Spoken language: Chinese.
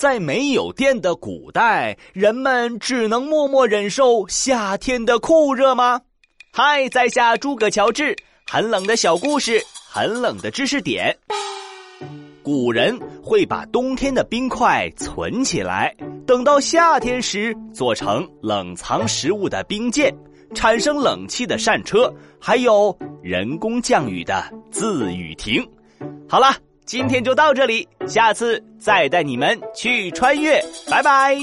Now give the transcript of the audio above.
在没有电的古代，人们只能默默忍受夏天的酷热吗？嗨，在下诸葛乔治，很冷的小故事，很冷的知识点。古人会把冬天的冰块存起来，等到夏天时做成冷藏食物的冰剑，产生冷气的扇车，还有人工降雨的自雨亭。好了。今天就到这里，下次再带你们去穿越，拜拜。